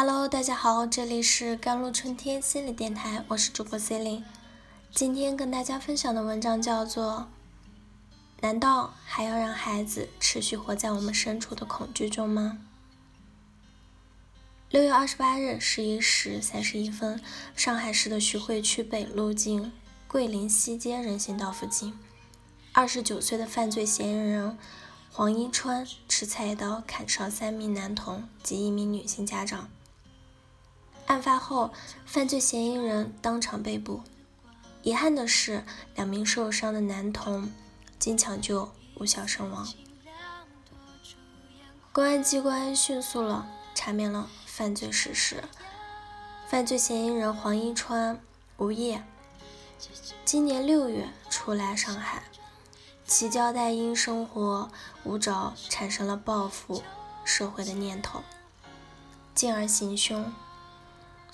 Hello，大家好，这里是甘露春天心理电台，我是主播 Celine。今天跟大家分享的文章叫做《难道还要让孩子持续活在我们身处的恐惧中吗？》六月二十八日十一时三十一分，上海市的徐汇区北路径桂林西街人行道附近，二十九岁的犯罪嫌疑人黄一川持菜刀砍伤三名男童及一名女性家长。案发后，犯罪嫌疑人当场被捕。遗憾的是，两名受伤的男童经抢救无效身亡。公安机关迅速了查明了犯罪事实。犯罪嫌疑人黄一川，无业，今年六月初来上海，其交代因生活无着，产生了报复社会的念头，进而行凶。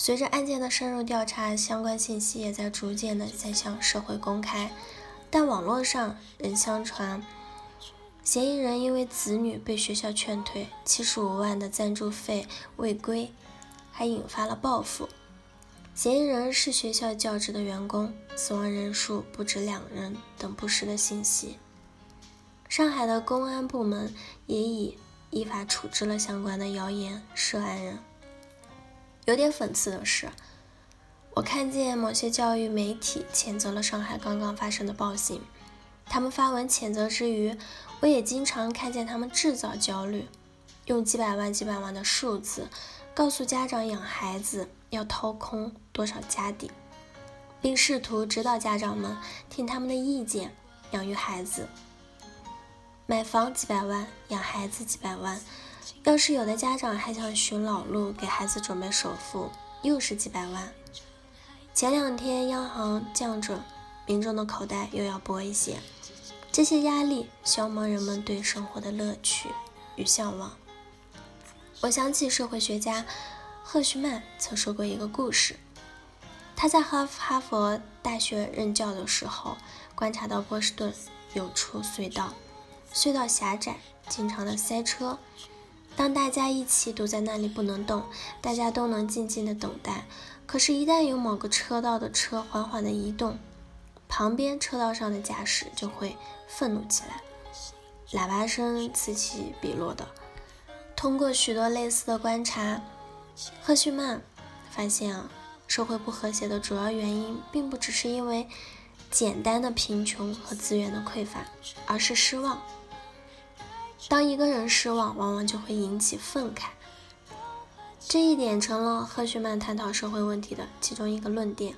随着案件的深入调查，相关信息也在逐渐的在向社会公开，但网络上仍相传，嫌疑人因为子女被学校劝退，七十五万的赞助费未归，还引发了报复。嫌疑人是学校教职的员工，死亡人数不止两人等不实的信息。上海的公安部门也已依法处置了相关的谣言涉案人。有点讽刺的是，我看见某些教育媒体谴责了上海刚刚发生的暴行。他们发文谴责之余，我也经常看见他们制造焦虑，用几百万、几百万的数字告诉家长养孩子要掏空多少家底，并试图指导家长们听他们的意见养育孩子。买房几百万，养孩子几百万。要是有的家长还想寻老路给孩子准备首付，又是几百万。前两天央行降准，民众的口袋又要薄一些。这些压力消磨人们对生活的乐趣与向往。我想起社会学家赫胥曼曾说过一个故事。他在哈哈佛大学任教的时候，观察到波士顿有处隧道，隧道狭窄，经常的塞车。当大家一起堵在那里不能动，大家都能静静的等待。可是，一旦有某个车道的车缓缓的移动，旁边车道上的驾驶就会愤怒起来，喇叭声此起彼落的。通过许多类似的观察，赫胥曼发现啊，社会不和谐的主要原因，并不只是因为简单的贫穷和资源的匮乏，而是失望。当一个人失望，往往就会引起愤慨，这一点成了赫胥曼探讨社会问题的其中一个论点。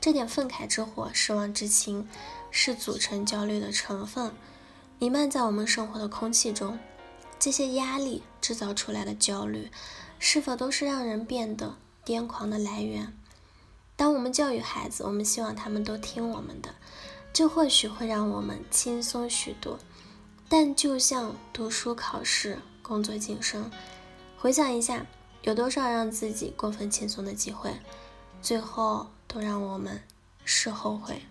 这点愤慨之火、失望之情，是组成焦虑的成分，弥漫在我们生活的空气中。这些压力制造出来的焦虑，是否都是让人变得癫狂的来源？当我们教育孩子，我们希望他们都听我们的，这或许会让我们轻松许多。但就像读书、考试、工作晋升，回想一下，有多少让自己过分轻松的机会，最后都让我们事后悔。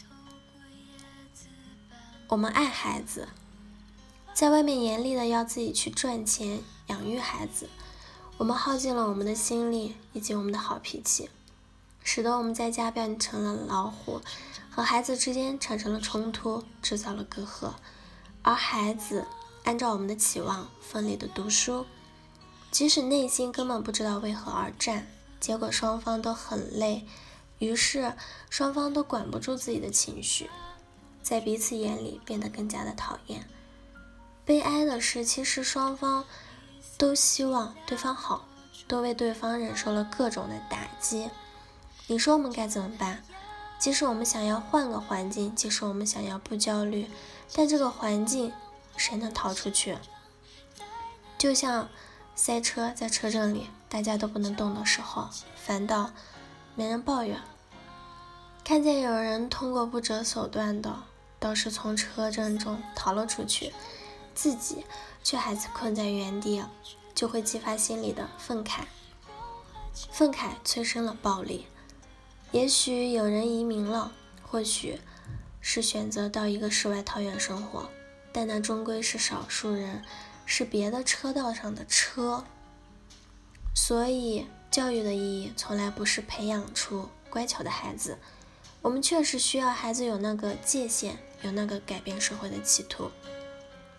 我们爱孩子，在外面严厉的要自己去赚钱养育孩子，我们耗尽了我们的心力以及我们的好脾气，使得我们在家变成了老虎，和孩子之间产生了冲突，制造了隔阂。而孩子按照我们的期望奋力的读书，即使内心根本不知道为何而战，结果双方都很累，于是双方都管不住自己的情绪，在彼此眼里变得更加的讨厌。悲哀的是，其实双方都希望对方好，都为对方忍受了各种的打击。你说我们该怎么办？即使我们想要换个环境，即使我们想要不焦虑。但这个环境，谁能逃出去？就像塞车，在车阵里大家都不能动的时候，反倒没人抱怨。看见有人通过不择手段的，倒是从车阵中逃了出去，自己却还是困在原地，就会激发心里的愤慨。愤慨催生了暴力。也许有人移民了，或许。是选择到一个世外桃源生活，但那终归是少数人，是别的车道上的车。所以，教育的意义从来不是培养出乖巧的孩子。我们确实需要孩子有那个界限，有那个改变社会的企图。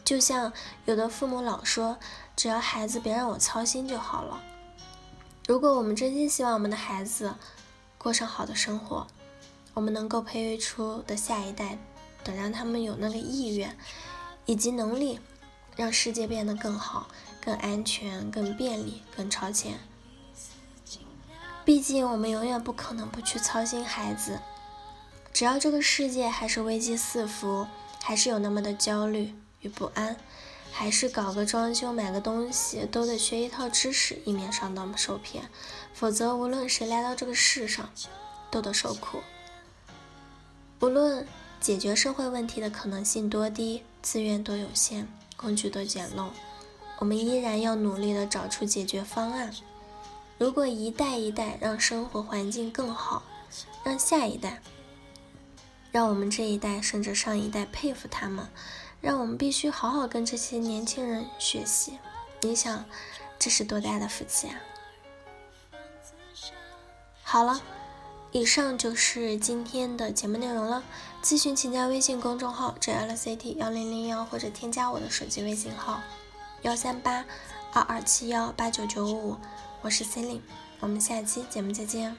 就像有的父母老说，只要孩子别让我操心就好了。如果我们真心希望我们的孩子过上好的生活，我们能够培育出的下一代，等让他们有那个意愿以及能力，让世界变得更好、更安全、更便利、更超前。毕竟，我们永远不可能不去操心孩子。只要这个世界还是危机四伏，还是有那么的焦虑与不安，还是搞个装修、买个东西都得学一套知识，以免上当受骗。否则，无论谁来到这个世上，都得受苦。无论解决社会问题的可能性多低，资源多有限，工具多简陋，我们依然要努力的找出解决方案。如果一代一代让生活环境更好，让下一代。让我们这一代甚至上一代佩服他们，让我们必须好好跟这些年轻人学习。你想，这是多大的福气啊！好了，以上就是今天的节目内容了。咨询请加微信公众号 jlct 幺零零幺，或者添加我的手机微信号幺三八二二七幺八九九五，我是 c e l i n e 我们下期节目再见。